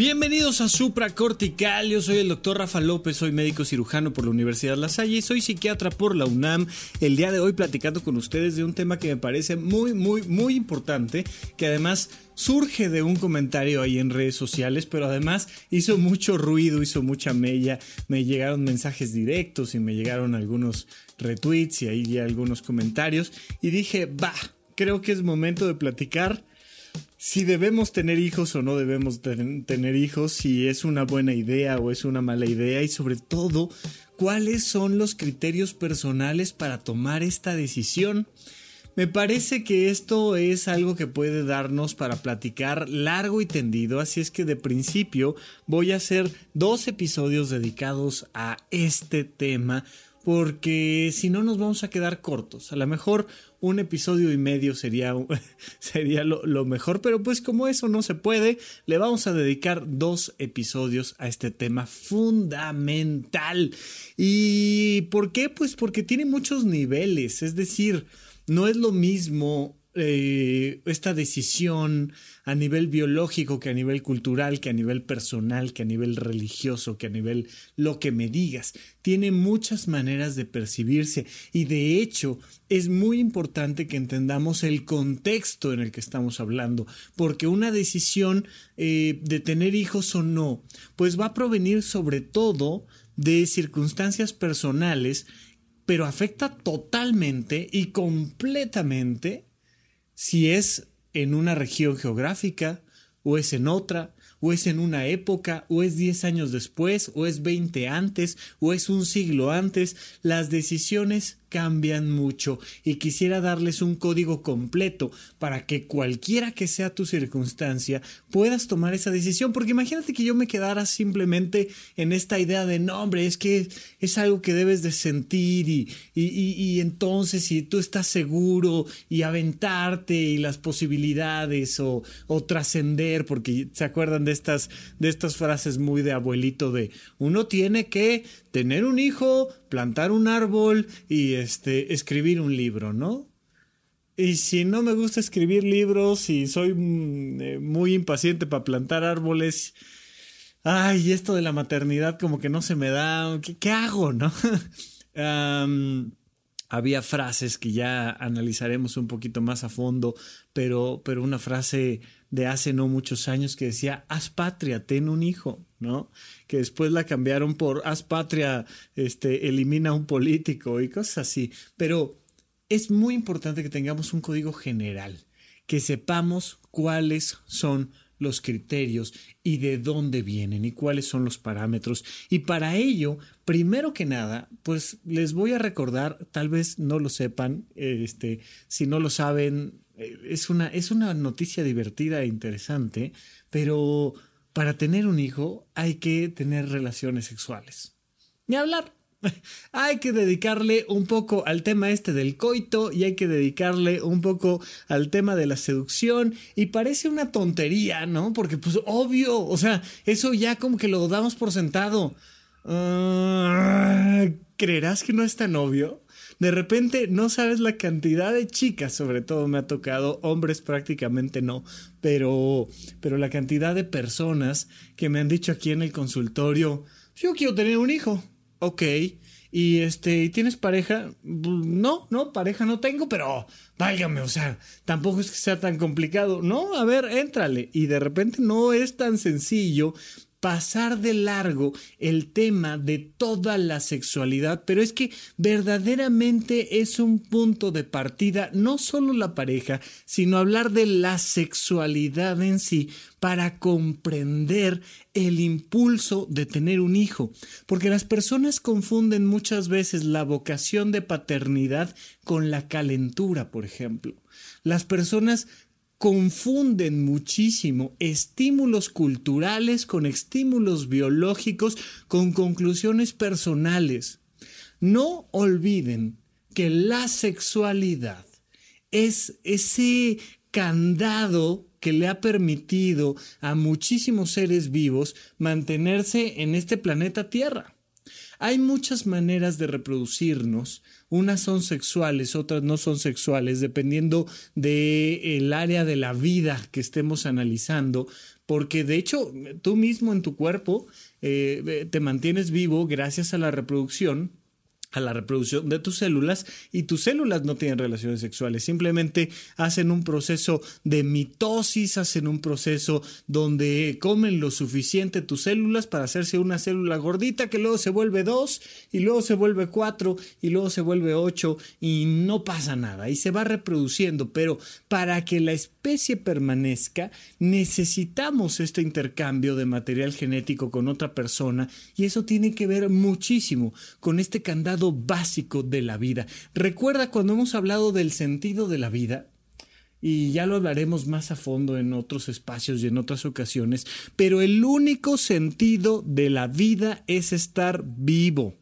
Bienvenidos a Supracortical, yo soy el doctor Rafa López, soy médico cirujano por la Universidad La Salle y soy psiquiatra por la UNAM. El día de hoy platicando con ustedes de un tema que me parece muy, muy, muy importante, que además surge de un comentario ahí en redes sociales, pero además hizo mucho ruido, hizo mucha mella, me llegaron mensajes directos y me llegaron algunos retweets y ahí algunos comentarios. Y dije, va, creo que es momento de platicar si debemos tener hijos o no debemos tener hijos, si es una buena idea o es una mala idea y sobre todo cuáles son los criterios personales para tomar esta decisión. Me parece que esto es algo que puede darnos para platicar largo y tendido, así es que de principio voy a hacer dos episodios dedicados a este tema porque si no nos vamos a quedar cortos. A lo mejor un episodio y medio sería, sería lo, mejor, pero pues como eso no se puede, le vamos a dedicar dos episodios a este tema fundamental. ¿Y por qué? Pues porque tiene muchos niveles, es decir, no es lo mismo eh, esta decisión a nivel biológico, que a nivel cultural, que a nivel personal, que a nivel religioso, que a nivel lo que me digas. Tiene muchas maneras de percibirse y de hecho es muy importante que entendamos el contexto en el que estamos hablando, porque una decisión eh, de tener hijos o no, pues va a provenir sobre todo de circunstancias personales pero afecta totalmente y completamente si es en una región geográfica o es en otra, o es en una época, o es 10 años después, o es 20 antes, o es un siglo antes, las decisiones cambian mucho y quisiera darles un código completo para que cualquiera que sea tu circunstancia puedas tomar esa decisión. Porque imagínate que yo me quedara simplemente en esta idea de no, hombre, es que es algo que debes de sentir y, y, y, entonces si tú estás seguro y aventarte y las posibilidades o, o trascender, porque se acuerdan de estas, de estas frases muy de abuelito de uno tiene que tener un hijo, plantar un árbol y este, escribir un libro, ¿no? Y si no me gusta escribir libros y soy mm, eh, muy impaciente para plantar árboles, ay, esto de la maternidad como que no se me da, ¿qué, hago, no? había frases que ya analizaremos un poquito más a fondo, pero, pero una frase de hace no muchos años que decía, haz patria, ten un hijo, ¿no? Que después la cambiaron por haz patria, este, elimina un político y cosas así. Pero es muy importante que tengamos un código general, que sepamos cuáles son los criterios y de dónde vienen y cuáles son los parámetros. Y para ello, primero que nada, pues les voy a recordar, tal vez no lo sepan, este, si no lo saben, eh, es una, es una noticia divertida e interesante, pero para tener un hijo hay que tener relaciones sexuales. Ni hablar. Hay que dedicarle un poco al tema este del coito y hay que dedicarle un poco al tema de la seducción y parece una tontería, ¿no? Porque pues obvio, o sea, eso ya como que lo damos por sentado. Ah, ¿Creerás que no es tan obvio? De repente no sabes la cantidad de chicas, sobre todo me ha tocado, hombres prácticamente no, pero, pero la cantidad de personas que me han dicho aquí en el consultorio, yo quiero tener un hijo, ok, y este, ¿tienes pareja? No, no, pareja no tengo, pero válgame, o sea, tampoco es que sea tan complicado. No, a ver, éntrale. Y de repente no es tan sencillo pasar de largo el tema de toda la sexualidad, pero es que verdaderamente es un punto de partida no solo la pareja, sino hablar de la sexualidad en sí para comprender el impulso de tener un hijo, porque las personas confunden muchas veces la vocación de paternidad con la calentura, por ejemplo. Las personas confunden muchísimo estímulos culturales con estímulos biológicos, con conclusiones personales. No olviden que la sexualidad es ese candado que le ha permitido a muchísimos seres vivos mantenerse en este planeta Tierra. Hay muchas maneras de reproducirnos, unas son sexuales, otras no son sexuales, dependiendo del área de la vida que estemos analizando, porque de hecho tú mismo en tu cuerpo eh, te mantienes vivo gracias a la reproducción a la reproducción de tus células y tus células no tienen relaciones sexuales, simplemente hacen un proceso de mitosis, hacen un proceso donde comen lo suficiente tus células para hacerse una célula gordita que luego se vuelve dos y luego se vuelve cuatro y luego se vuelve ocho y no pasa nada y se va reproduciendo, pero para que la especie permanezca necesitamos este intercambio de material genético con otra persona y eso tiene que ver muchísimo con este candado básico de la vida. Recuerda cuando hemos hablado del sentido de la vida, y ya lo hablaremos más a fondo en otros espacios y en otras ocasiones, pero el único sentido de la vida es estar vivo.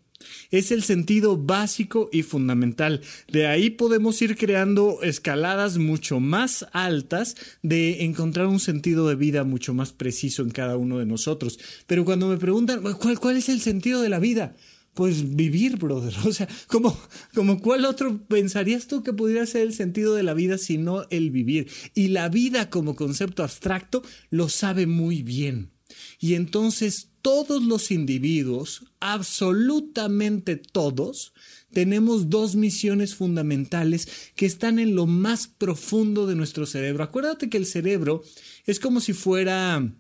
Es el sentido básico y fundamental. De ahí podemos ir creando escaladas mucho más altas de encontrar un sentido de vida mucho más preciso en cada uno de nosotros. Pero cuando me preguntan, ¿cuál, cuál es el sentido de la vida? Pues vivir, brother. O sea, como, como cuál otro pensarías tú que pudiera ser el sentido de la vida sino el vivir. Y la vida como concepto abstracto lo sabe muy bien. Y entonces todos los individuos, absolutamente todos, tenemos dos misiones fundamentales que están en lo más profundo de nuestro cerebro. Acuérdate que el cerebro es como si fuera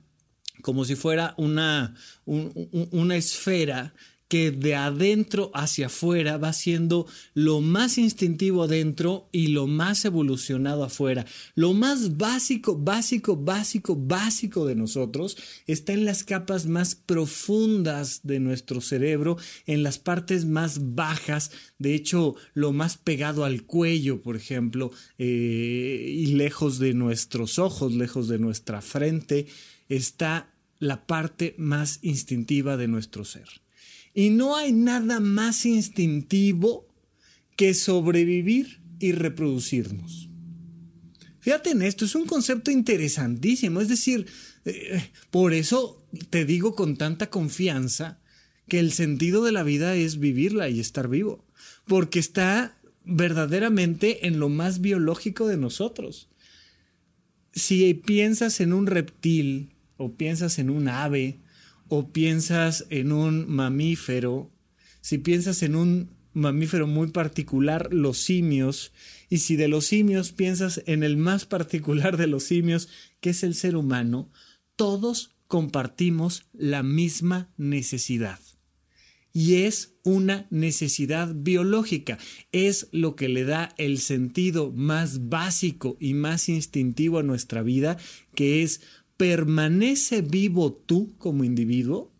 como si fuera una, una esfera que de adentro hacia afuera va siendo lo más instintivo adentro y lo más evolucionado afuera. Lo más básico, básico, básico, básico de nosotros está en las capas más profundas de nuestro cerebro, en las partes más bajas, de hecho lo más pegado al cuello, por ejemplo, eh, y lejos de nuestros ojos, lejos de nuestra frente, está la parte más instintiva de nuestro ser. Y no hay nada más instintivo que sobrevivir y reproducirnos. Fíjate en esto, es un concepto interesantísimo. Es decir, eh, por eso te digo con tanta confianza que el sentido de la vida es vivirla y estar vivo, porque está verdaderamente en lo más biológico de nosotros. Si piensas en un reptil o piensas en un ave o piensas en un mamífero, si piensas en un mamífero muy particular, los simios, y si de los simios piensas en el más particular de los simios, que es el ser humano, todos compartimos la misma necesidad. Y es una necesidad biológica, es lo que le da el sentido más básico y más instintivo a nuestra vida, que es permanece vivo tú como individuo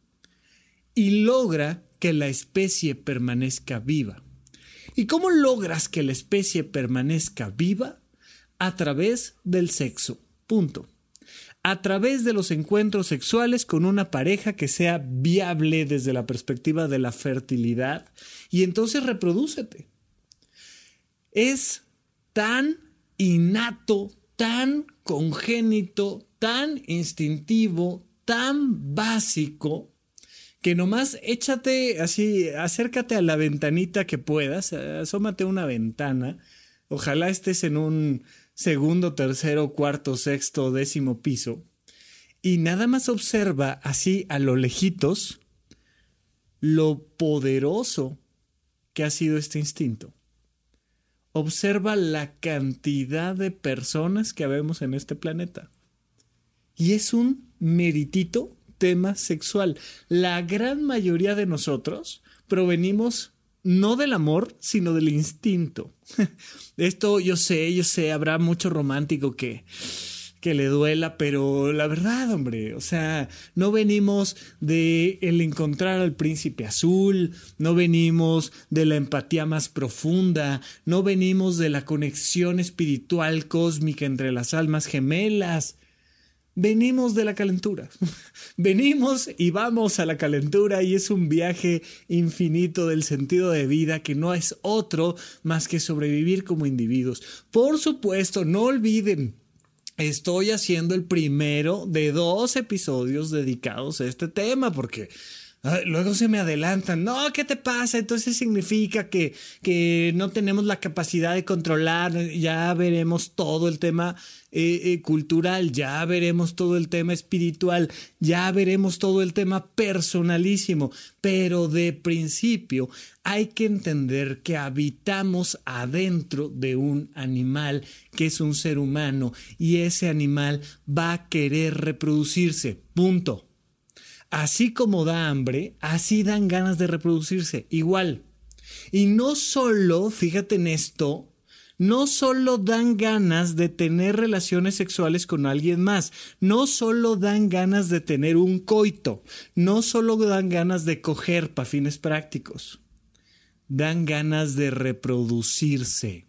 y logra que la especie permanezca viva. ¿Y cómo logras que la especie permanezca viva? A través del sexo. Punto. A través de los encuentros sexuales con una pareja que sea viable desde la perspectiva de la fertilidad y entonces reprodúcete. Es tan innato, tan congénito, tan instintivo, tan básico, que nomás échate así, acércate a la ventanita que puedas, asómate a una ventana, ojalá estés en un segundo, tercero, cuarto, sexto, décimo piso, y nada más observa así a lo lejitos lo poderoso que ha sido este instinto. Observa la cantidad de personas que habemos en este planeta. Y es un meritito tema sexual. La gran mayoría de nosotros provenimos no del amor, sino del instinto. Esto yo sé, yo sé, habrá mucho romántico que que le duela, pero la verdad, hombre, o sea, no venimos de el encontrar al príncipe azul, no venimos de la empatía más profunda, no venimos de la conexión espiritual cósmica entre las almas gemelas venimos de la calentura. venimos y vamos a la calentura y es un viaje infinito del sentido de vida que no es otro más que sobrevivir como individuos. Por supuesto, no olviden estoy haciendo el primero de dos episodios dedicados a este tema, porque luego se me adelantan, no, ¿qué te pasa? Entonces significa que, que no tenemos la capacidad de controlar, ya veremos todo el tema eh, eh, cultural, ya veremos todo el tema espiritual, ya veremos todo el tema personalísimo, pero de principio hay que entender que habitamos adentro de un animal que es un ser humano y ese animal va a querer reproducirse, punto. Así como da hambre, así dan ganas de reproducirse, igual. Y no solo, fíjate en esto, no solo dan ganas de tener relaciones sexuales con alguien más, no solo dan ganas de tener un coito, no solo dan ganas de coger para fines prácticos, dan ganas de reproducirse.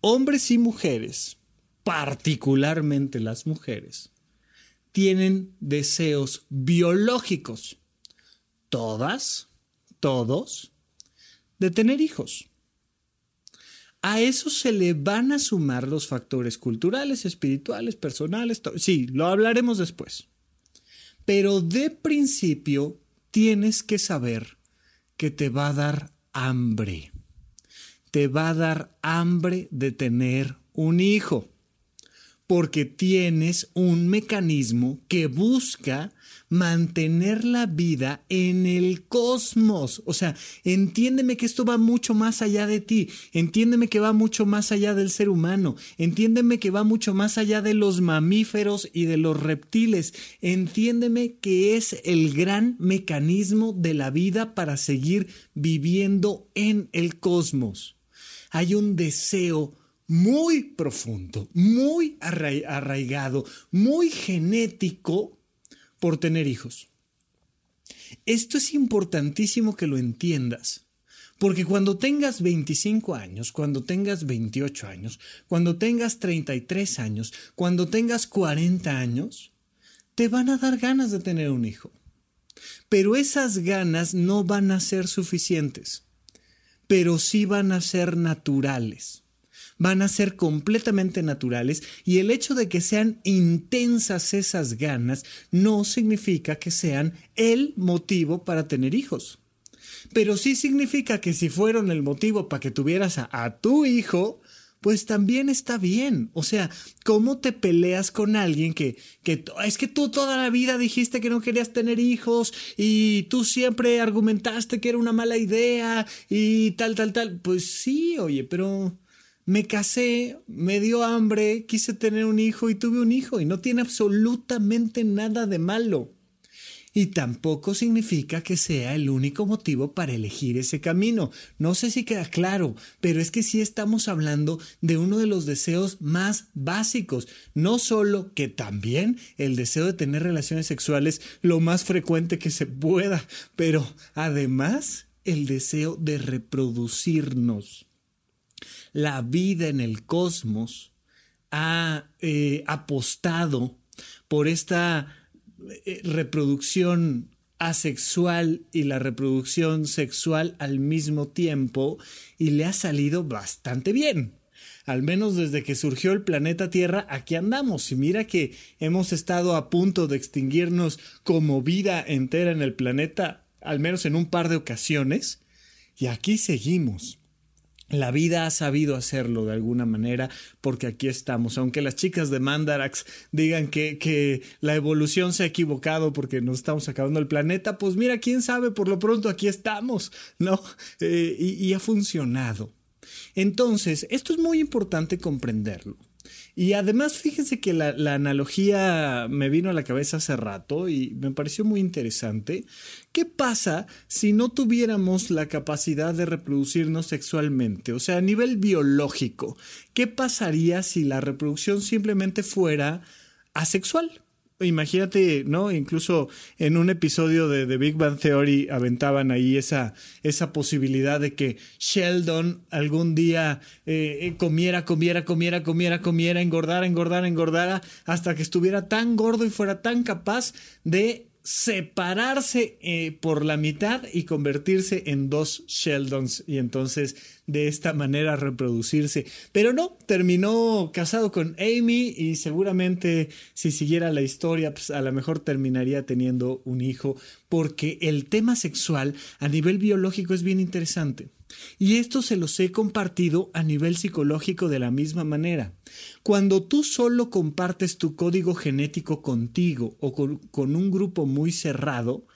Hombres y mujeres, particularmente las mujeres, tienen deseos biológicos, todas, todos, de tener hijos. A eso se le van a sumar los factores culturales, espirituales, personales, sí, lo hablaremos después. Pero de principio tienes que saber que te va a dar hambre. Te va a dar hambre de tener un hijo porque tienes un mecanismo que busca mantener la vida en el cosmos. O sea, entiéndeme que esto va mucho más allá de ti, entiéndeme que va mucho más allá del ser humano, entiéndeme que va mucho más allá de los mamíferos y de los reptiles, entiéndeme que es el gran mecanismo de la vida para seguir viviendo en el cosmos. Hay un deseo muy profundo, muy arraigado, muy genético por tener hijos. Esto es importantísimo que lo entiendas. Porque cuando tengas 25 años, cuando tengas 28 años, cuando tengas 33 años, cuando tengas 40 años, te van a dar ganas de tener un hijo. Pero esas ganas no van a ser suficientes, pero sí van a ser naturales van a ser completamente naturales y el hecho de que sean intensas esas ganas no significa que sean el motivo para tener hijos. Pero sí significa que si fueron el motivo para que tuvieras a, tu hijo, pues también está bien. O sea, ¿cómo te peleas con alguien que, que es que tú toda la vida dijiste que no querías tener hijos y tú siempre argumentaste que era una mala idea y tal, tal, tal? Pues sí, oye, pero me casé, me dio hambre, quise tener un hijo y tuve un hijo y no tiene absolutamente nada de malo. Y tampoco significa que sea el único motivo para elegir ese camino. No sé si queda claro, pero es que sí estamos hablando de uno de los deseos más básicos. No solo que también el deseo de tener relaciones sexuales lo más frecuente que se pueda, pero además el deseo de reproducirnos la vida en el cosmos ha eh, apostado por esta eh, reproducción asexual y la reproducción sexual al mismo tiempo y le ha salido bastante bien. Al menos desde que surgió el planeta Tierra, aquí andamos. Y mira que hemos estado a punto de extinguirnos como vida entera en el planeta, al menos en un par de ocasiones. Y aquí seguimos. La vida ha sabido hacerlo de alguna manera porque aquí estamos. Aunque las chicas de Mandarax digan que, que, la evolución se ha equivocado porque nos estamos acabando el planeta, pues mira, quién sabe, por lo pronto aquí estamos, ¿no? Eh, y ha funcionado. Entonces, esto es muy importante comprenderlo. Y además, fíjense que la, analogía me vino a la cabeza hace rato y me pareció muy interesante. ¿Qué pasa si no tuviéramos la capacidad de reproducirnos sexualmente? O sea, a nivel biológico, ¿qué pasaría si la reproducción simplemente fuera asexual? Imagínate, ¿no? Incluso en un episodio de, The Big Bang Theory aventaban ahí esa, esa posibilidad de que Sheldon algún día eh, eh, comiera, comiera, comiera, comiera, comiera, engordara, engordara, engordara, hasta que estuviera tan gordo y fuera tan capaz de separarse eh, por la mitad y convertirse en dos Sheldons y entonces de esta manera reproducirse. Pero no, terminó casado con Amy y seguramente si siguiera la historia, pues a lo mejor terminaría teniendo un hijo porque el tema sexual a nivel biológico es bien interesante. Y esto se los he compartido a nivel psicológico de la misma manera. Cuando tú solo compartes tu código genético contigo o con, con un grupo muy cerrado,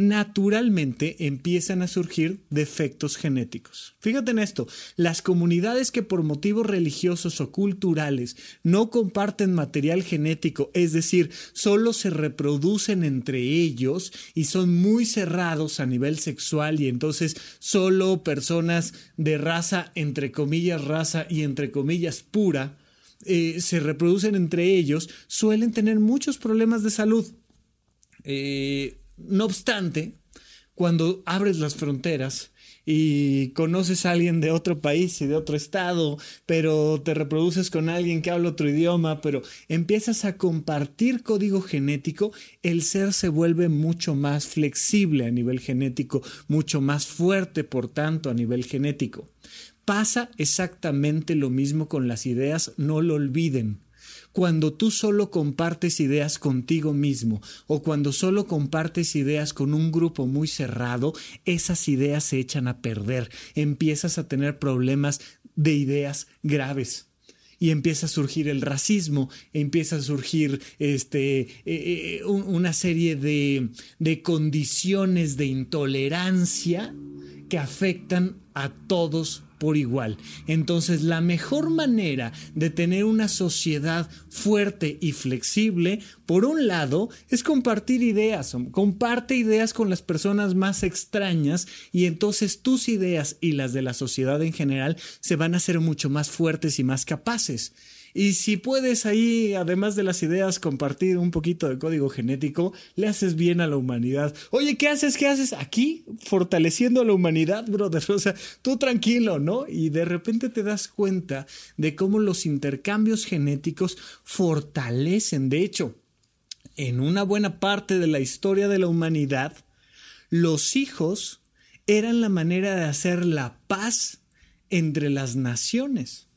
naturalmente empiezan a surgir defectos genéticos. Fíjate en esto, las comunidades que por motivos religiosos o culturales no comparten material genético, es decir, solo se reproducen entre ellos y son muy cerrados a nivel sexual y entonces solo personas de raza, entre comillas, raza y entre comillas pura, eh, se reproducen entre ellos, suelen tener muchos problemas de salud. Eh, no obstante, cuando abres las fronteras y conoces a alguien de otro país y de otro estado, pero te reproduces con alguien que habla otro idioma, pero empiezas a compartir código genético, el ser se vuelve mucho más flexible a nivel genético, mucho más fuerte, por tanto, a nivel genético. Pasa exactamente lo mismo con las ideas, no lo olviden. Cuando tú solo compartes ideas contigo mismo o cuando solo compartes ideas con un grupo muy cerrado, esas ideas se echan a perder. Empiezas a tener problemas de ideas graves y empieza a surgir el racismo, empieza a surgir este, eh, eh, una serie de, de condiciones de intolerancia que afectan a todos por igual. Entonces, la mejor manera de tener una sociedad fuerte y flexible, por un lado, es compartir ideas. Comparte ideas con las personas más extrañas y entonces tus ideas y las de la sociedad en general se van a hacer mucho más fuertes y más capaces. Y si puedes ahí, además de las ideas, compartir un poquito de código genético, le haces bien a la humanidad. Oye, ¿qué haces? ¿Qué haces aquí? Fortaleciendo a la humanidad, brother. O sea, tú tranquilo, ¿no? Y de repente te das cuenta de cómo los intercambios genéticos fortalecen. De hecho, en una buena parte de la historia de la humanidad, los hijos eran la manera de hacer la paz entre las naciones.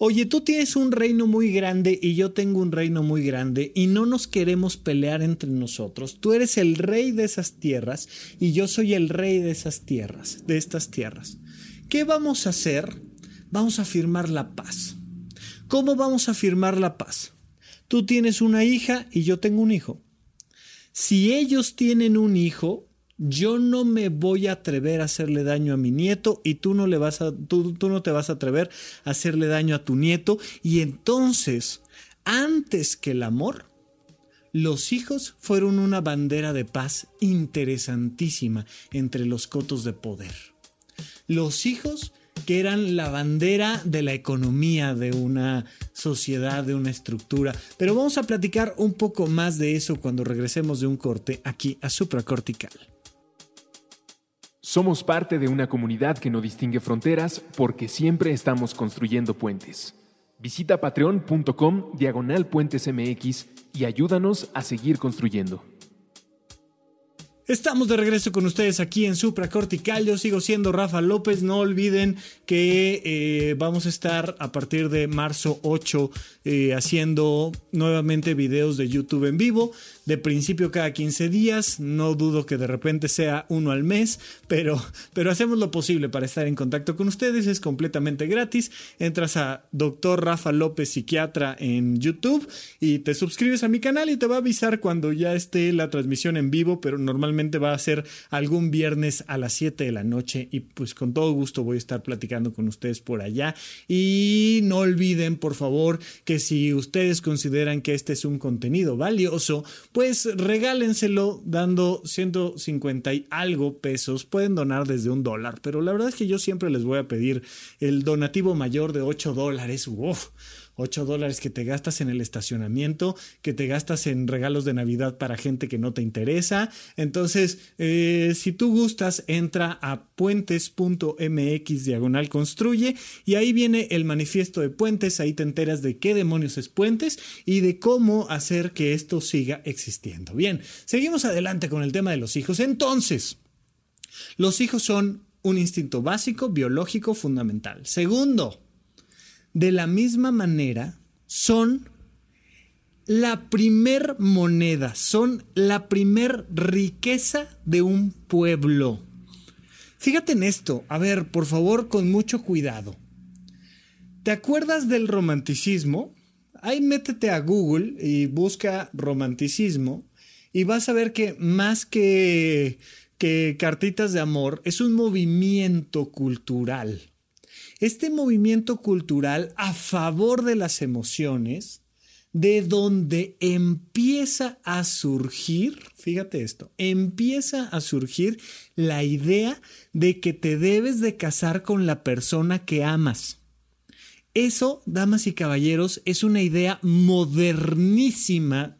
Oye, tú tienes un reino muy grande y yo tengo un reino muy grande y no nos queremos pelear entre nosotros. Tú eres el rey de esas tierras y yo soy el rey de esas tierras, de estas tierras. ¿Qué vamos a hacer? Vamos a firmar la paz. ¿Cómo vamos a firmar la paz? Tú tienes una hija y yo tengo un hijo. Si ellos tienen un hijo, yo no me voy a atrever a hacerle daño a mi nieto y tú no le vas a tú, tú no te vas a atrever a hacerle daño a tu nieto y entonces antes que el amor los hijos fueron una bandera de paz interesantísima entre los cotos de poder. Los hijos que eran la bandera de la economía de una sociedad, de una estructura. Pero vamos a platicar un poco más de eso cuando regresemos de un corte aquí a supracortical. Somos parte de una comunidad que no distingue fronteras porque siempre estamos construyendo puentes. Visita patreon.com diagonal puentes MX y ayúdanos a seguir construyendo. Estamos de regreso con ustedes aquí en Supra Cortical. Yo sigo siendo Rafa López. No olviden que eh, vamos a estar a partir de marzo 8 eh, haciendo nuevamente videos de YouTube en vivo de principio cada 15 días, no dudo que de repente sea uno al mes, pero, pero hacemos lo posible para estar en contacto con ustedes, es completamente gratis, entras a Dr. Rafa López Psiquiatra en YouTube y te suscribes a mi canal y te va a avisar cuando ya esté la transmisión en vivo, pero normalmente va a ser algún viernes a las 7 de la noche y pues con todo gusto voy a estar platicando con ustedes por allá y no olviden por favor que si ustedes consideran que este es un contenido valioso, pues regálenselo dando 150 y algo pesos. Pueden donar desde un dólar, pero la verdad es que yo siempre les voy a pedir el donativo mayor de 8 dólares. 8 dólares que te gastas en el estacionamiento, que te gastas en regalos de Navidad para gente que no te interesa. Entonces, eh, si tú gustas, entra a puentes.mx diagonal construye y ahí viene el manifiesto de puentes, ahí te enteras de qué demonios es puentes y de cómo hacer que esto siga existiendo. Bien, seguimos adelante con el tema de los hijos. Entonces, los hijos son un instinto básico, biológico, fundamental. Segundo, de la misma manera, son la primer moneda, son la primer riqueza de un pueblo. Fíjate en esto, a ver, por favor, con mucho cuidado. ¿Te acuerdas del romanticismo? Ahí métete a Google y busca romanticismo y vas a ver que más que, que cartitas de amor es un movimiento cultural. Este movimiento cultural a favor de las emociones, de donde empieza a surgir, fíjate esto, empieza a surgir la idea de que te debes de casar con la persona que amas. Eso, damas y caballeros, es una idea modernísima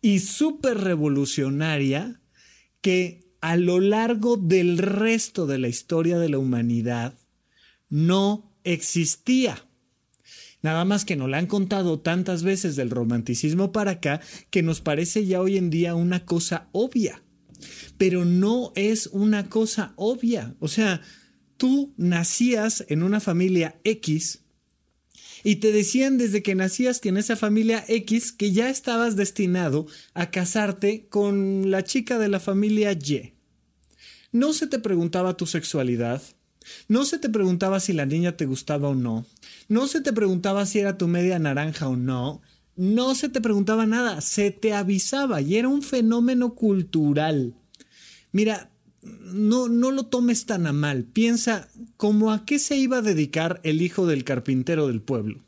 y súper revolucionaria que a lo largo del resto de la historia de la humanidad no existía. Nada más que nos la han contado tantas veces del romanticismo para acá que nos parece ya hoy en día una cosa obvia. Pero no es una cosa obvia. O sea, tú nacías en una familia X y te decían desde que nacías que en esa familia X que ya estabas destinado a casarte con la chica de la familia Y. No se te preguntaba tu sexualidad, no se te preguntaba si la niña te gustaba o no, no se te preguntaba si era tu media naranja o no, no se te preguntaba nada, se te avisaba y era un fenómeno cultural. Mira, no, no lo tomes tan a mal. Piensa, ¿cómo a qué se iba a dedicar el hijo del carpintero del pueblo?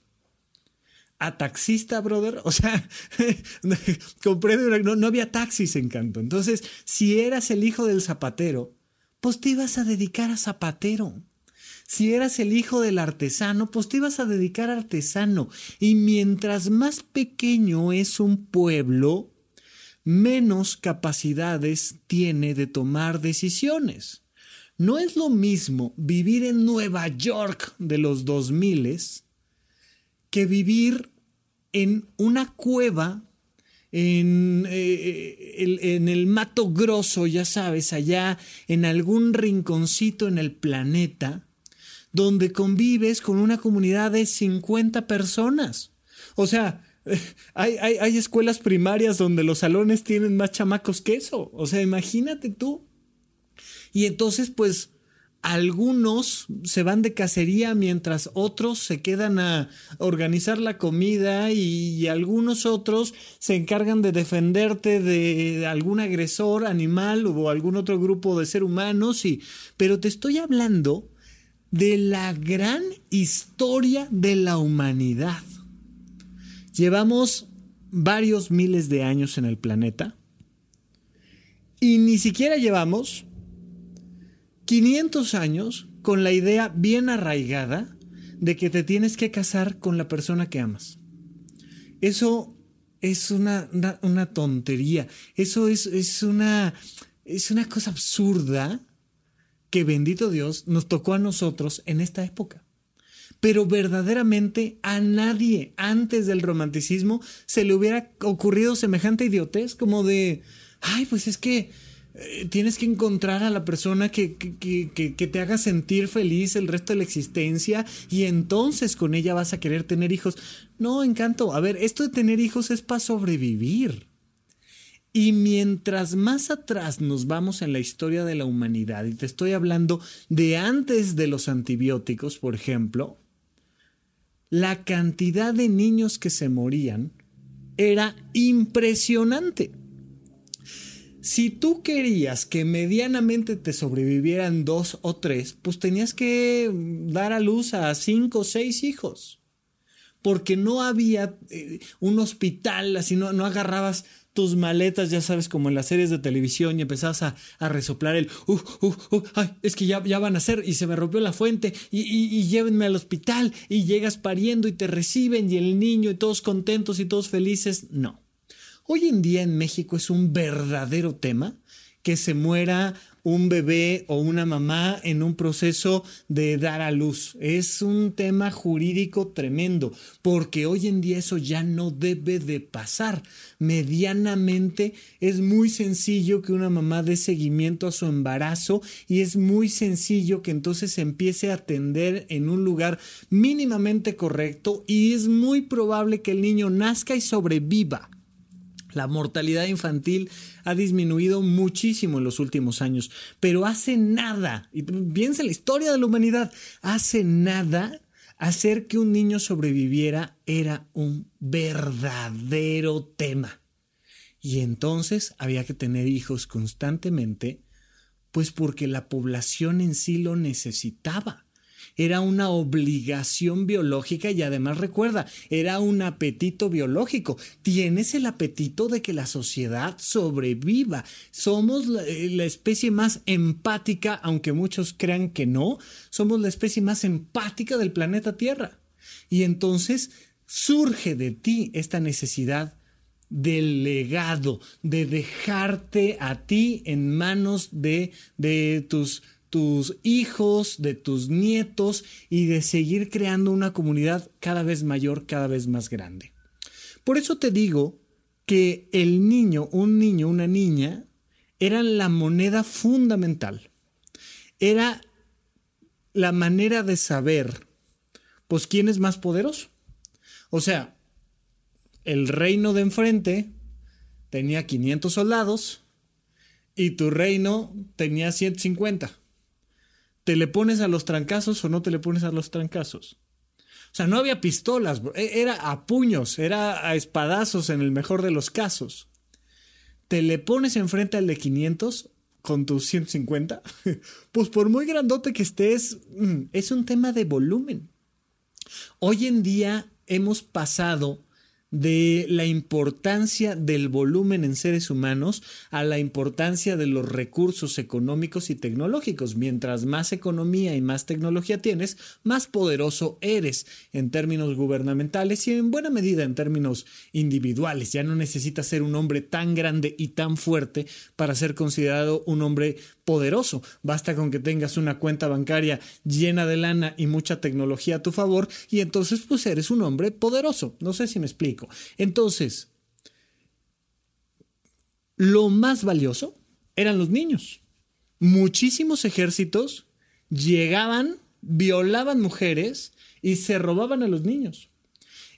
¿A taxista, brother? O sea, comprende, no, no había taxis en Canto. Entonces, si eras el hijo del zapatero, pues te ibas a dedicar a zapatero. Si eras el hijo del artesano, pues te ibas a dedicar a artesano. Y mientras más pequeño es un pueblo, menos capacidades tiene de tomar decisiones. No es lo mismo vivir en Nueva York de los 2000 que vivir en una cueva en, eh, el, en, el, mato grosso, ya sabes, allá en algún rinconcito en el planeta, donde convives con una comunidad de 50 personas. O sea, hay, hay, escuelas primarias donde los salones tienen más chamacos que eso. O sea, imagínate tú. Y entonces, pues, algunos se van de cacería mientras otros se quedan a organizar la comida y, algunos otros se encargan de defenderte de algún agresor animal o algún otro grupo de seres humanos. Pero te estoy hablando de la gran historia de la humanidad. Llevamos varios miles de años en el planeta y ni siquiera llevamos 500 años con la idea bien arraigada de que te tienes que casar con la persona que amas. Eso es una, tontería. Eso es, es, una, es una cosa absurda que bendito Dios nos tocó a nosotros en esta época pero verdaderamente a nadie antes del romanticismo se le hubiera ocurrido semejante idiotez como de, ay, pues es que eh, tienes que encontrar a la persona que, que, te haga sentir feliz el resto de la existencia y entonces con ella vas a querer tener hijos. No, encanto. A ver, esto de tener hijos es para sobrevivir. Y mientras más atrás nos vamos en la historia de la humanidad, y te estoy hablando de antes de los antibióticos, por ejemplo, la cantidad de niños que se morían era impresionante. Si tú querías que medianamente te sobrevivieran dos o tres, pues tenías que dar a luz a cinco o seis hijos. Porque no había eh, un hospital, así no, no agarrabas tus maletas, ya sabes, como en las series de televisión, y empezabas a, resoplar el, uh, uh, uh, es que ya, ya van a ser, y se me rompió la fuente, y, llévenme al hospital, y llegas pariendo y te reciben, y el niño, y todos contentos y todos felices. No. Hoy en día en México es un verdadero tema que se muera un bebé o una mamá en un proceso de dar a luz. Es un tema jurídico tremendo, porque hoy en día eso ya no debe de pasar. Medianamente es muy sencillo que una mamá dé seguimiento a su embarazo y es muy sencillo que entonces se empiece a atender en un lugar mínimamente correcto y es muy probable que el niño nazca y sobreviva. La mortalidad infantil ha disminuido muchísimo en los últimos años, pero hace nada, y piensa en la historia de la humanidad, hace nada hacer que un niño sobreviviera era un verdadero tema. Y entonces había que tener hijos constantemente, pues porque la población en sí lo necesitaba era una obligación biológica y además recuerda, era un apetito biológico. Tienes el apetito de que la sociedad sobreviva. Somos la, eh, especie más empática, aunque muchos crean que no, somos la especie más empática del planeta Tierra. Y entonces surge de ti esta necesidad del legado, de dejarte a ti en manos de, de tus tus hijos, de tus nietos y de seguir creando una comunidad cada vez mayor, cada vez más grande. Por eso te digo que el niño, un niño, una niña, eran la moneda fundamental. Era la manera de saber, pues, quién es más poderoso. O sea, el reino de enfrente tenía 500 soldados y tu reino tenía 150. ¿Te le pones a los trancazos o no te le pones a los trancazos? O sea, no había pistolas, e, era a puños, era a espadazos en el mejor de los casos. ¿Te le pones enfrente al de 500 con tus 150? Pues por muy grandote que estés, mm, es un tema de volumen. Hoy en día hemos pasado de la importancia del volumen en seres humanos a la importancia de los recursos económicos y tecnológicos. Mientras más economía y más tecnología tienes, más poderoso eres en términos gubernamentales y en buena medida en términos individuales. Ya no necesitas ser un hombre tan grande y tan fuerte para ser considerado un hombre poderoso. Basta con que tengas una cuenta bancaria llena de lana y mucha tecnología a tu favor y entonces pues eres un hombre poderoso. No sé si me explico. Entonces, lo más valioso eran los niños. Muchísimos ejércitos llegaban, violaban mujeres y se robaban a los niños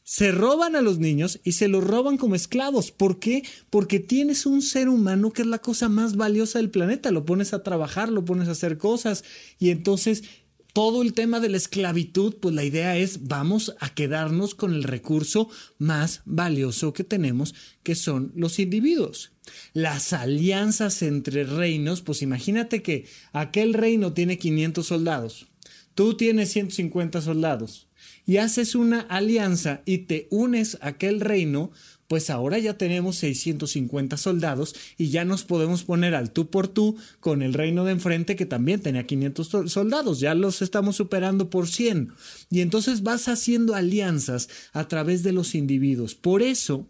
se roban a los niños y se los roban como esclavos. ¿Por qué? Porque tienes un ser humano que es la cosa más valiosa del planeta. Lo pones a trabajar, lo pones a hacer cosas y entonces todo el tema de la esclavitud, pues la idea es vamos a quedarnos con el recurso más valioso que tenemos, que son los individuos. Las alianzas entre reinos, pues imagínate que aquel reino tiene 500 soldados, tú tienes 150 soldados y haces una alianza y te unes a aquel reino, pues ahora ya tenemos 650 soldados y ya nos podemos poner al tú por tú con el reino de enfrente que también tenía 500 soldados, ya los estamos superando por 100. Y entonces vas haciendo alianzas a través de los individuos. Por eso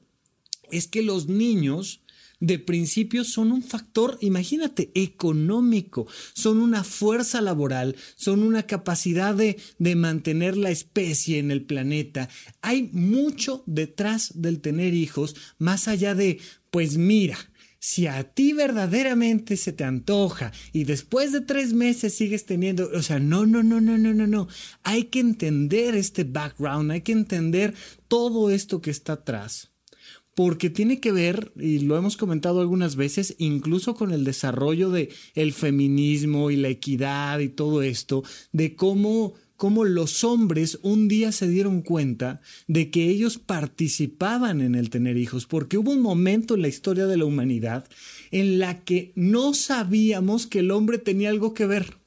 es que los niños de principio son un factor, imagínate, económico, son una fuerza laboral, son una capacidad de, de mantener la especie en el planeta. Hay mucho detrás del tener hijos, más allá de, pues mira, si a ti verdaderamente se te antoja y después de tres meses sigues teniendo, o sea, no, no, no, no, no, no, no. Hay que entender este background, hay que entender todo esto que está atrás porque tiene que ver, y lo hemos comentado algunas veces, incluso con el desarrollo de el feminismo y la equidad y todo esto, de cómo, cómo los hombres un día se dieron cuenta de que ellos participaban en el tener hijos, porque hubo un momento en la historia de la humanidad en la que no sabíamos que el hombre tenía algo que ver.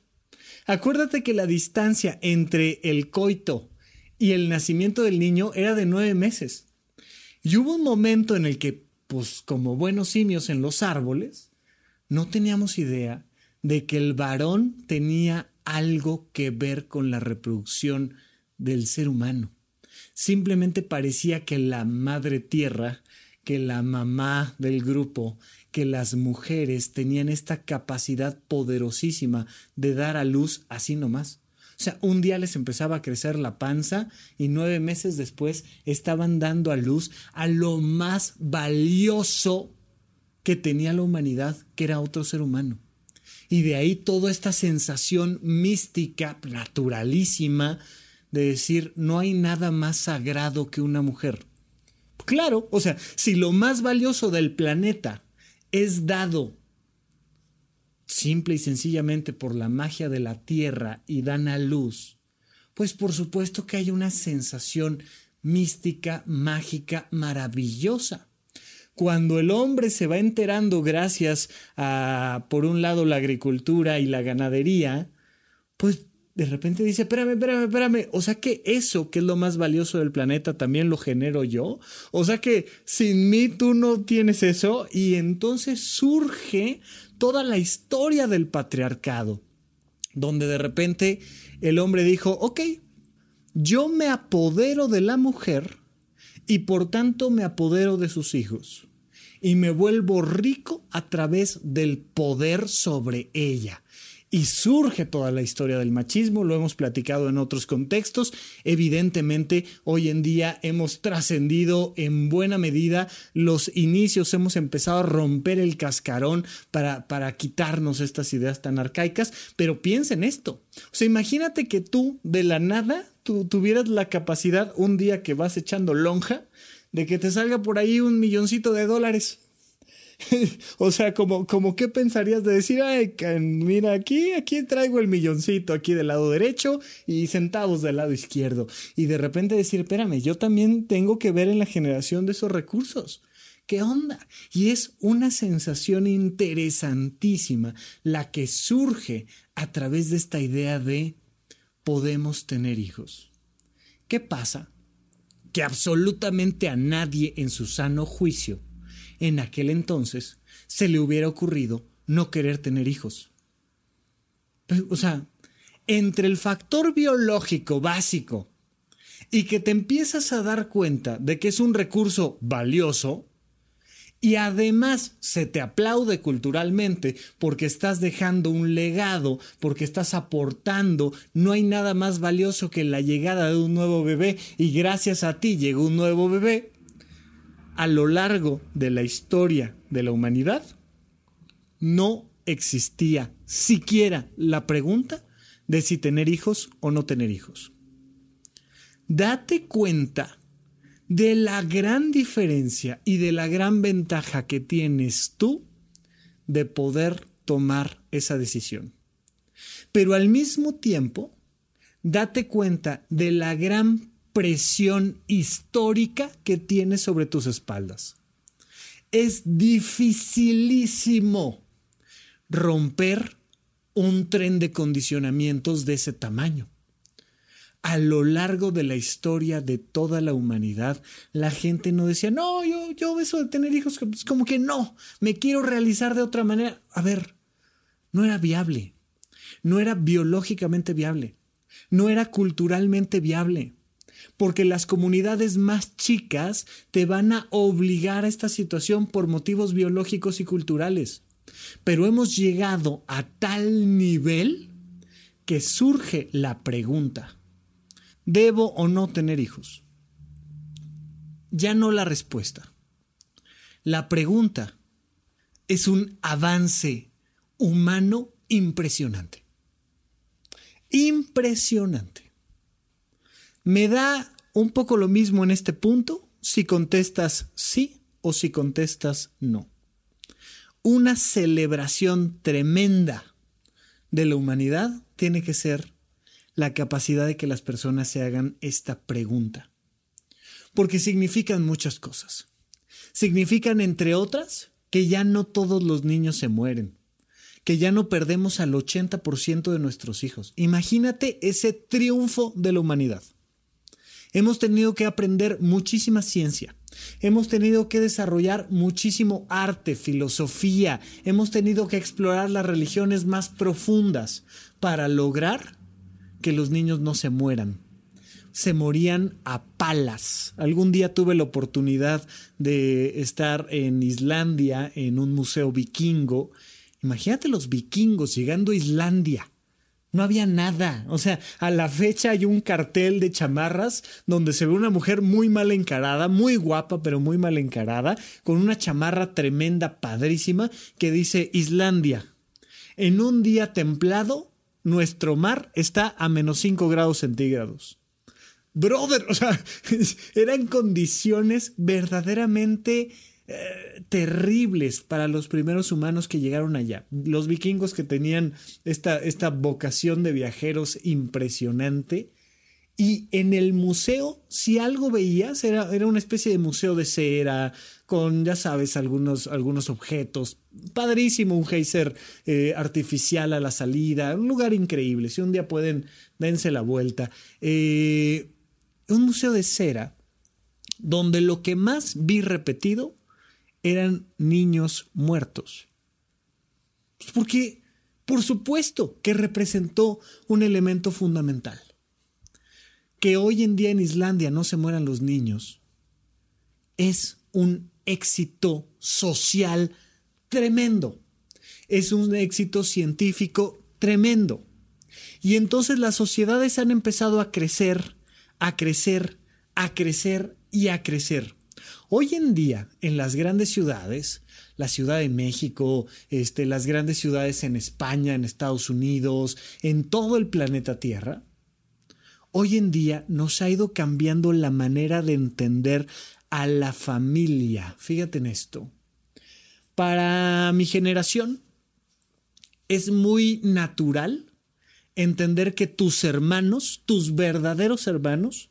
Acuérdate que la distancia entre el coito y el nacimiento del niño era de nueve meses. Y hubo un momento en el que pues como buenos simios en los árboles, no teníamos idea de que el varón tenía algo que ver con la reproducción del ser humano. Simplemente parecía que la madre tierra, que la mamá del grupo, que las mujeres tenían esta capacidad poderosísima de dar a luz así nomás. O sea, un día les empezaba a crecer la panza y nueve meses después estaban dando a luz a lo más valioso que tenía la humanidad, que era otro ser humano. Y de ahí toda esta sensación mística, naturalísima, de decir, no hay nada más sagrado que una mujer. Claro, o sea, si lo más valioso del planeta es dado simple y sencillamente por la magia de la tierra y dan a luz, pues por supuesto que hay una sensación mística, mágica, maravillosa. Cuando el hombre se va enterando gracias a, por un lado, la agricultura y la ganadería, pues de repente dice, espérame, espérame, espérame, o sea que eso, que es lo más valioso del planeta, también lo genero yo. O sea que sin mí tú no tienes eso y entonces surge toda la historia del patriarcado, donde de repente el hombre dijo, ok, yo me apodero de la mujer y por tanto me apodero de sus hijos y me vuelvo rico a través del poder sobre ella y surge toda la historia del machismo, lo hemos platicado en otros contextos, evidentemente hoy en día hemos trascendido en buena medida los inicios, hemos empezado a romper el cascarón para, para quitarnos estas ideas tan arcaicas, pero piensa en esto, o sea, imagínate que tú de la nada tú tuvieras la capacidad un día que vas echando lonja de que te salga por ahí un milloncito de dólares. o sea, como, como qué pensarías de decir, ay, mira, aquí, aquí traigo el milloncito aquí del lado derecho y centavos del lado izquierdo. Y de repente decir, espérame, yo también tengo que ver en la generación de esos recursos. ¿Qué onda? Y es una sensación interesantísima la que surge a través de esta idea de podemos tener hijos. ¿Qué pasa? Que absolutamente a nadie en su sano juicio en aquel entonces se le hubiera ocurrido no querer tener hijos. Pues, o sea, entre el factor biológico básico y que te empiezas a dar cuenta de que es un recurso valioso, y además se te aplaude culturalmente porque estás dejando un legado, porque estás aportando, no hay nada más valioso que la llegada de un nuevo bebé y gracias a ti llegó un nuevo bebé, a lo largo de la historia de la humanidad, no existía siquiera la pregunta de si tener hijos o no tener hijos. Date cuenta de la gran diferencia y de la gran ventaja que tienes tú de poder tomar esa decisión. Pero al mismo tiempo, date cuenta de la gran presión histórica que tienes sobre tus espaldas. Es dificilísimo romper un tren de condicionamientos de ese tamaño. A lo largo de la historia de toda la humanidad, la gente no decía, no, yo, yo eso de tener hijos, pues como que no, me quiero realizar de otra manera. A ver, no era viable, no era biológicamente viable, no era culturalmente viable porque las comunidades más chicas te van a obligar a esta situación por motivos biológicos y culturales. Pero hemos llegado a tal nivel que surge la pregunta, ¿debo o no tener hijos? Ya no la respuesta. La pregunta es un avance humano impresionante. Impresionante. Me da un poco lo mismo en este punto si contestas sí o si contestas no. Una celebración tremenda de la humanidad tiene que ser la capacidad de que las personas se hagan esta pregunta. Porque significan muchas cosas. Significan, entre otras, que ya no todos los niños se mueren, que ya no perdemos al 80% de nuestros hijos. Imagínate ese triunfo de la humanidad hemos tenido que aprender muchísima ciencia, Hemos tenido que desarrollar muchísimo arte, filosofía, hemos tenido que explorar las religiones más profundas para lograr que los niños no se mueran. Se morían a palas. Algún día tuve la oportunidad de estar en Islandia en un museo vikingo. Imagínate los vikingos llegando a Islandia no había nada. O sea, a la fecha hay un cartel de chamarras donde se ve una mujer muy mal encarada, muy guapa, pero muy mal encarada, con una chamarra tremenda, padrísima, que dice Islandia. En un día templado, nuestro mar está a menos 5 grados centígrados. Brother, o sea, eran condiciones verdaderamente terribles para los primeros humanos que llegaron allá. Los vikingos que tenían esta, esta vocación de viajeros impresionante. Y en el museo, si algo veías, era, era una especie de museo de cera, con, ya sabes, algunos, algunos objetos. Padrísimo, un geyser eh, artificial a la salida, un lugar increíble. Si un día pueden, dense la vuelta. Eh, un museo de cera, donde lo que más vi repetido eran niños muertos. Pues porque, por supuesto, que representó un elemento fundamental. Que hoy en día en Islandia no se mueran los niños es un éxito social tremendo. Es un éxito científico tremendo. Y entonces las sociedades han empezado a crecer, a crecer, a crecer y a crecer. Hoy en día, en las grandes ciudades, la Ciudad de México, este, las grandes ciudades en España, en Estados Unidos, en todo el planeta Tierra, hoy en día nos ha ido cambiando la manera de entender a la familia. Fíjate en esto. Para mi generación es muy natural entender que tus hermanos, tus verdaderos hermanos,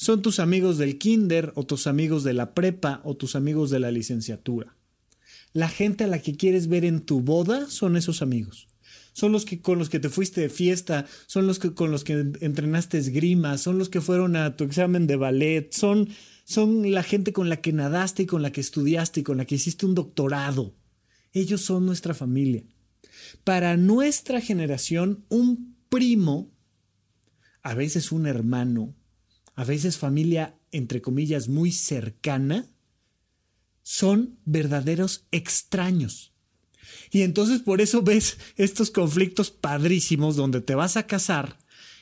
son tus amigos del kinder o tus amigos de la prepa o tus amigos de la licenciatura. La gente a la que quieres ver en tu boda son esos amigos. Son los que con los que te fuiste de fiesta, son los que con los que entrenaste esgrima, son los que fueron a tu examen de ballet, son son la gente con la que nadaste y con la que estudiaste y con la que hiciste un doctorado. Ellos son nuestra familia. Para nuestra generación, un primo, a veces un hermano, a veces familia, entre comillas, muy cercana, son verdaderos extraños. Y entonces por eso ves estos conflictos padrísimos donde te vas a casar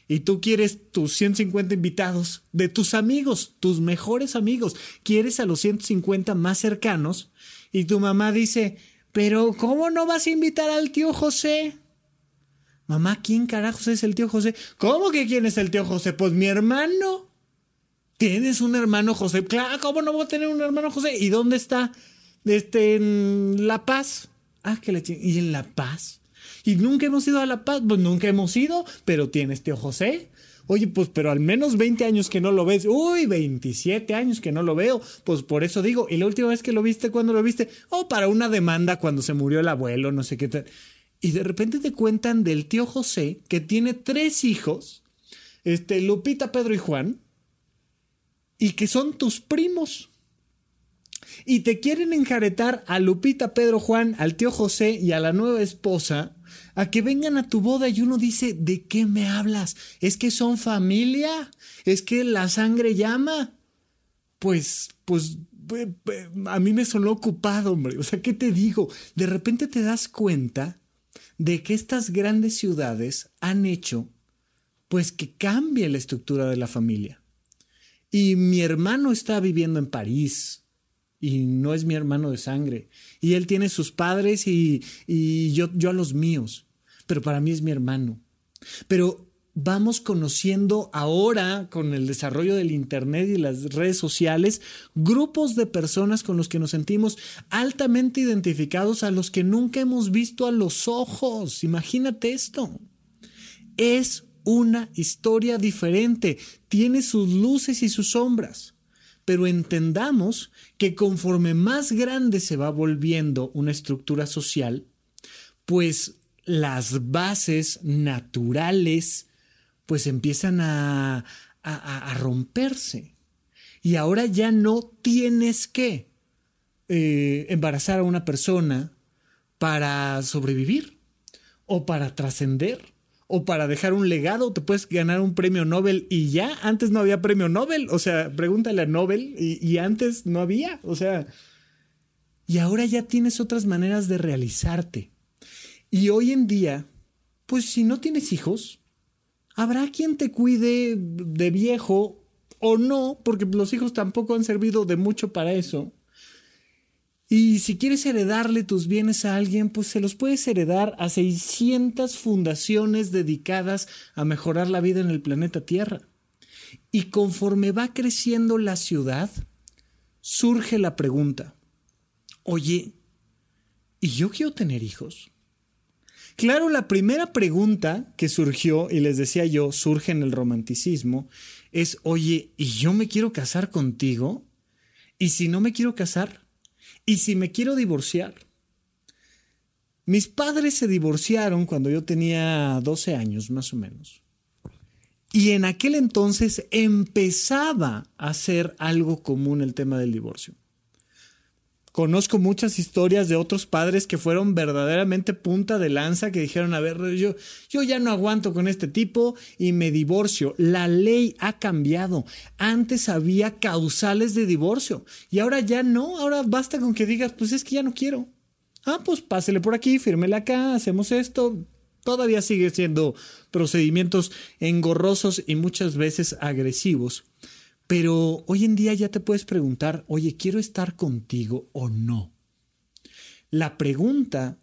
y tú quieres tus 150 invitados de tus amigos, tus mejores amigos, quieres a los 150 más cercanos y tu mamá dice, pero ¿cómo no vas a invitar al tío José? Mamá, ¿quién carajos es el tío José? ¿Cómo que quién es el tío José? Pues mi hermano. ¿Tienes un hermano José? Claro, ¿cómo no voy a tener un hermano José? ¿Y dónde está? Este, en La Paz. Ah, que le ¿Y en La Paz? ¿Y nunca hemos ido a La Paz? Pues nunca hemos ido, pero tienes tío José. Oye, pues, pero al menos 20 años que no lo ves. Uy, 27 años que no lo veo. Pues por eso digo, ¿y la última vez que lo viste, cuándo lo viste? Oh, para una demanda cuando se murió el abuelo, no sé qué tal. Y de repente te cuentan del tío José que tiene tres hijos, este, Lupita, Pedro y Juan, y que son tus primos. Y te quieren enjaretar a Lupita, Pedro, Juan, al tío José y a la nueva esposa a que vengan a tu boda y uno dice, ¿de qué me hablas? ¿Es que son familia? ¿Es que la sangre llama? Pues, pues, a mí me sonó ocupado, hombre. O sea, ¿qué te digo? De repente te das cuenta de que estas grandes ciudades han hecho, pues, que cambie la estructura de la familia. Y mi hermano está viviendo en París y no es mi hermano de sangre. Y él tiene sus padres y, yo, yo a los míos. Pero para mí es mi hermano. Pero vamos conociendo ahora con el desarrollo del Internet y las redes sociales grupos de personas con los que nos sentimos altamente identificados a los que nunca hemos visto a los ojos. Imagínate esto. Es una historia diferente, tiene sus luces y sus sombras. Pero entendamos que conforme más grande se va volviendo una estructura social, pues las bases naturales pues empiezan a, a, romperse. Y ahora ya no tienes que eh, embarazar a una persona para sobrevivir o para trascender o para dejar un legado, te puedes ganar un premio Nobel y ya, antes no había premio Nobel, o sea, pregúntale a Nobel y, y antes no había, o sea, y ahora ya tienes otras maneras de realizarte. Y hoy en día, pues si no tienes hijos, habrá quien te cuide de viejo o no, porque los hijos tampoco han servido de mucho para eso. Y si quieres heredarle tus bienes a alguien, pues se los puedes heredar a 600 fundaciones dedicadas a mejorar la vida en el planeta Tierra. Y conforme va creciendo la ciudad, surge la pregunta, oye, ¿y yo quiero tener hijos? Claro, la primera pregunta que surgió, y les decía yo, surge en el romanticismo, es, oye, ¿y yo me quiero casar contigo? ¿Y si no me quiero casar? ¿Y si me quiero divorciar? Mis padres se divorciaron cuando yo tenía 12 años, más o menos. Y en aquel entonces empezaba a ser algo común el tema del divorcio. Conozco muchas historias de otros padres que fueron verdaderamente punta de lanza, que dijeron, a ver, yo, yo ya no aguanto con este tipo y me divorcio. La ley ha cambiado. Antes había causales de divorcio y ahora ya no. Ahora basta con que digas, pues es que ya no quiero. Ah, pues pásele por aquí, fírmele acá, hacemos esto. Todavía sigue siendo procedimientos engorrosos y muchas veces agresivos. Pero hoy en día ya te puedes preguntar, oye, ¿quiero estar contigo o no? La pregunta,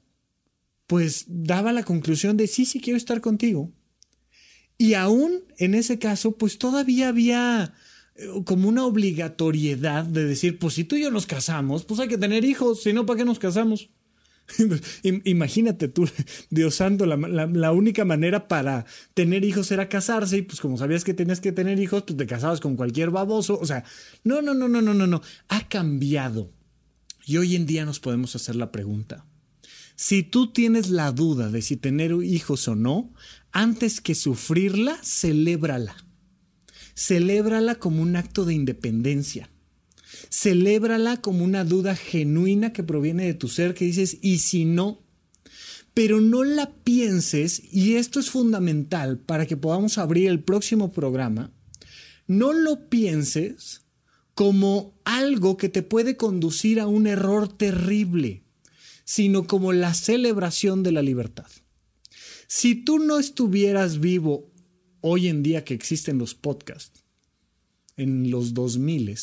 pues, daba la conclusión de sí, sí quiero estar contigo. Y aún en ese caso, pues todavía había eh, como una obligatoriedad de decir, pues si tú y yo nos casamos, pues hay que tener hijos, si no, ¿para qué nos casamos? Imagínate tú, Dios santo, la, única manera para tener hijos era casarse y pues como sabías que tenías que tener hijos, pues te casabas con cualquier baboso. O sea, no, no, no, no, no, no, no. Ha cambiado. Y hoy en día nos podemos hacer la pregunta. Si tú tienes la duda de si tener hijos o no, antes que sufrirla, celébrala. Celébrala como un acto de independencia Celébrala como una duda genuina que proviene de tu ser que dices, ¿y si no? Pero no la pienses, y esto es fundamental para que podamos abrir el próximo programa, no lo pienses como algo que te puede conducir a un error terrible, sino como la celebración de la libertad. Si tú no estuvieras vivo hoy en día que existen los podcasts, en los 2000,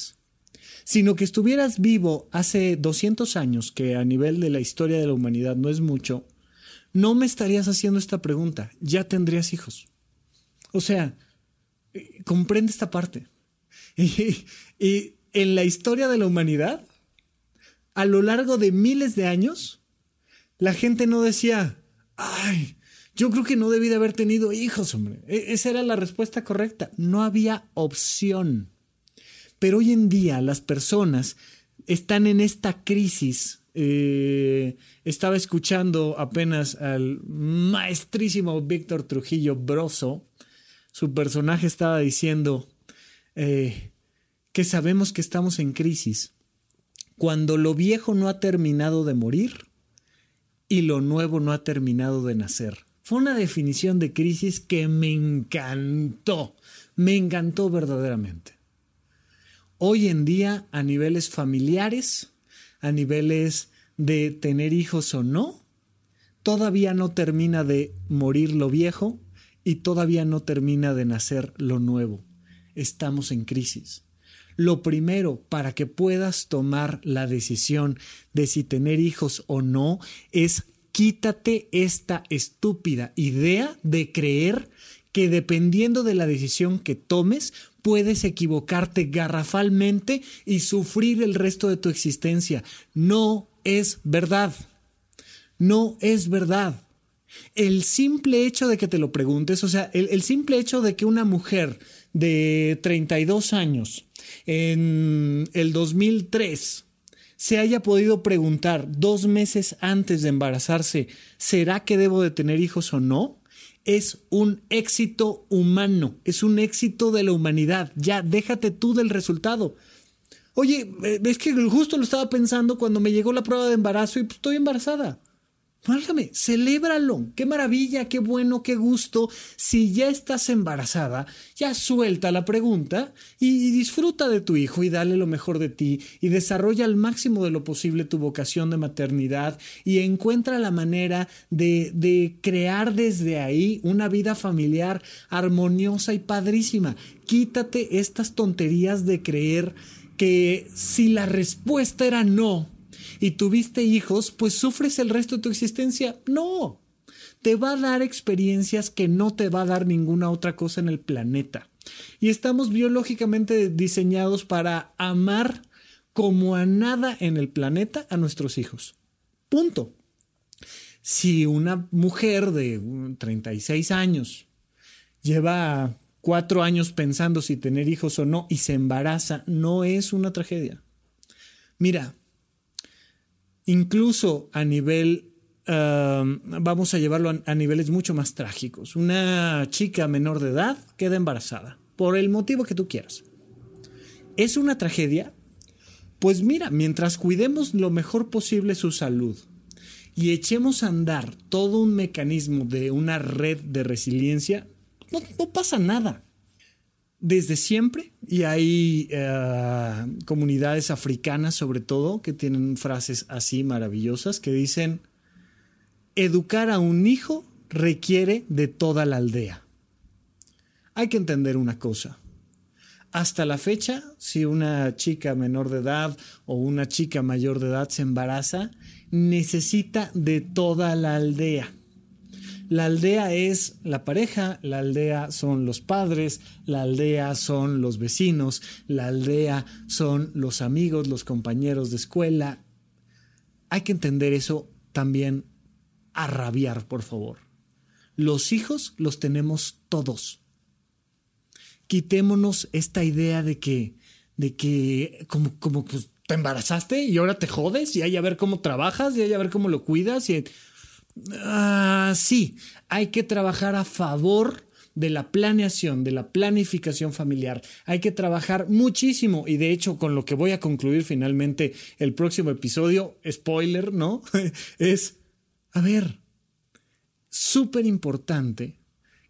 sino que estuvieras vivo hace 200 años, que a nivel de la historia de la humanidad no es mucho, no me estarías haciendo esta pregunta, ya tendrías hijos. O sea, eh, comprende esta parte. Y, en la historia de la humanidad, a lo largo de miles de años, la gente no decía, ay, yo creo que no debí de haber tenido hijos, hombre. E, esa era la respuesta correcta. No había opción. Pero hoy en día las personas están en esta crisis. Eh, estaba escuchando apenas al maestrísimo Víctor Trujillo Broso. Su personaje estaba diciendo eh, que sabemos que estamos en crisis cuando lo viejo no ha terminado de morir y lo nuevo no ha terminado de nacer. Fue una definición de crisis que me encantó, me encantó verdaderamente hoy en día a niveles familiares, a niveles de tener hijos o no, todavía no termina de morir lo viejo y todavía no termina de nacer lo nuevo. Estamos en crisis. Lo primero para que puedas tomar la decisión de si tener hijos o no es quítate esta estúpida idea de creer que dependiendo de la decisión que tomes puedes equivocarte garrafalmente y sufrir el resto de tu existencia. No es verdad. No es verdad. El simple hecho de que te lo preguntes, o sea, el, simple hecho de que una mujer de 32 años en el 2003 se haya podido preguntar dos meses antes de embarazarse, ¿será que debo de tener hijos o no? Es un éxito humano, es un éxito de la humanidad. Ya, déjate tú del resultado. Oye, eh, es que justo lo estaba pensando cuando me llegó la prueba de embarazo y pues, estoy embarazada. Válgame, celébralo. Qué maravilla, qué bueno, qué gusto. Si ya estás embarazada, ya suelta la pregunta y, disfruta de tu hijo y dale lo mejor de ti y desarrolla al máximo de lo posible tu vocación de maternidad y encuentra la manera de, de crear desde ahí una vida familiar armoniosa y padrísima. Quítate estas tonterías de creer que si la respuesta era no, y tuviste hijos, pues sufres el resto de tu existencia. No, te va a dar experiencias que no te va a dar ninguna otra cosa en el planeta. Y estamos biológicamente diseñados para amar como a nada en el planeta a nuestros hijos. Punto. Si una mujer de 36 años lleva cuatro años pensando si tener hijos o no y se embaraza, no es una tragedia. Mira, incluso a nivel, vamos a llevarlo a, niveles mucho más trágicos. Una chica menor de edad queda embarazada, por el motivo que tú quieras. ¿Es una tragedia? Pues mira, mientras cuidemos lo mejor posible su salud y echemos a andar todo un mecanismo de una red de resiliencia, no pasa nada desde siempre y hay eh, comunidades africanas sobre todo que tienen frases así maravillosas que dicen, educar a un hijo requiere de toda la aldea. Hay que entender una cosa. Hasta la fecha, si una chica menor de edad o una chica mayor de edad se embaraza, necesita de toda la aldea la aldea es la pareja, la aldea son los padres, la aldea son los vecinos, la aldea son los amigos, los compañeros de escuela. Hay que entender eso también a rabiar, por favor. Los hijos los tenemos todos. Quitémonos esta idea de que, de que, como, como pues, te embarazaste y ahora te jodes y hay a ver cómo trabajas y hay a ver cómo lo cuidas y Ah, sí, hay que trabajar a favor de la planeación, de la planificación familiar. Hay que trabajar muchísimo y de hecho con lo que voy a concluir finalmente el próximo episodio, spoiler, ¿no? es, a ver, súper importante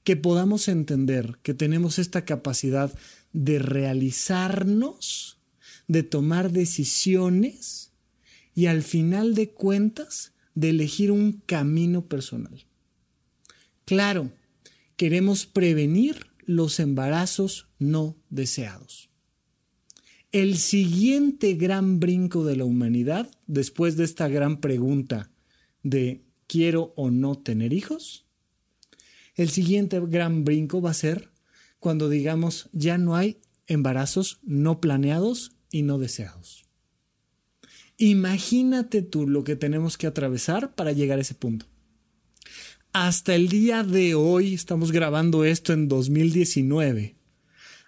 que podamos entender que tenemos esta capacidad de realizarnos, de tomar decisiones y al final de cuentas de elegir un camino personal. Claro, queremos prevenir los embarazos no deseados. El siguiente gran brinco de la humanidad, después de esta gran pregunta de ¿quiero o no tener hijos? El siguiente gran brinco va a ser cuando digamos ya no hay embarazos no planeados y no deseados. Imagínate tú lo que tenemos que atravesar para llegar a ese punto. Hasta el día de hoy, estamos grabando esto en 2019,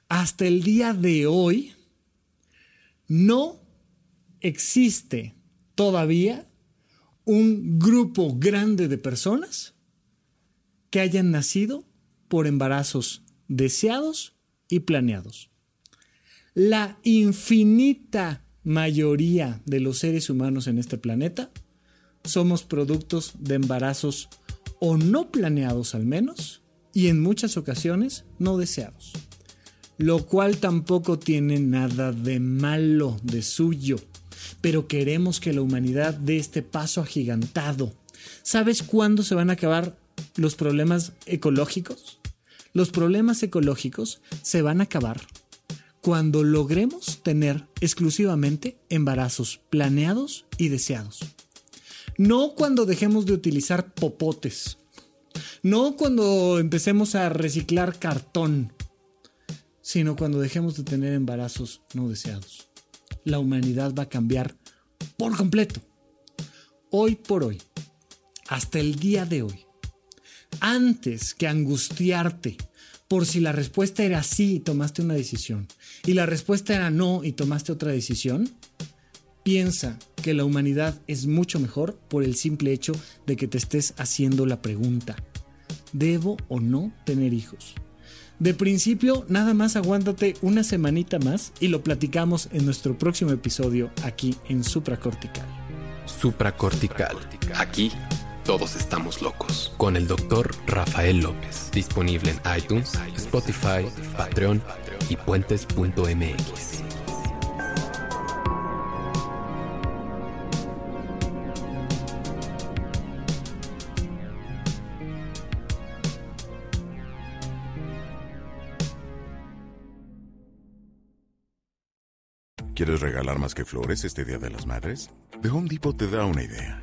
hasta el día de hoy no existe todavía un grupo grande de personas que hayan nacido por embarazos deseados y planeados. La infinita mayoría de los seres humanos en este planeta somos productos de embarazos o no planeados al menos y en muchas ocasiones no deseados. Lo cual tampoco tiene nada de malo de suyo, pero queremos que la humanidad dé este paso agigantado. ¿Sabes cuándo se van a acabar los problemas ecológicos? Los problemas ecológicos se van a acabar cuando logremos tener exclusivamente embarazos planeados y deseados. No cuando dejemos de utilizar popotes. No cuando empecemos a reciclar cartón. Sino cuando dejemos de tener embarazos no deseados. La humanidad va a cambiar por completo. Hoy por hoy. Hasta el día de hoy. Antes que angustiarte por si la respuesta era sí y tomaste una decisión y la respuesta era no y tomaste otra decisión, piensa que la humanidad es mucho mejor por el simple hecho de que te estés haciendo la pregunta. ¿debo o no tener hijos? De principio, nada más aguántate una semanita más y lo platicamos en nuestro próximo episodio aquí en Supracortical. Supracortical. Aquí todos estamos locos. Con el doctor Rafael López. Disponible en iTunes, Spotify, Patreon y puentes.mx. ¿Quieres regalar más que flores este Día de las Madres? The Home Depot te da una idea.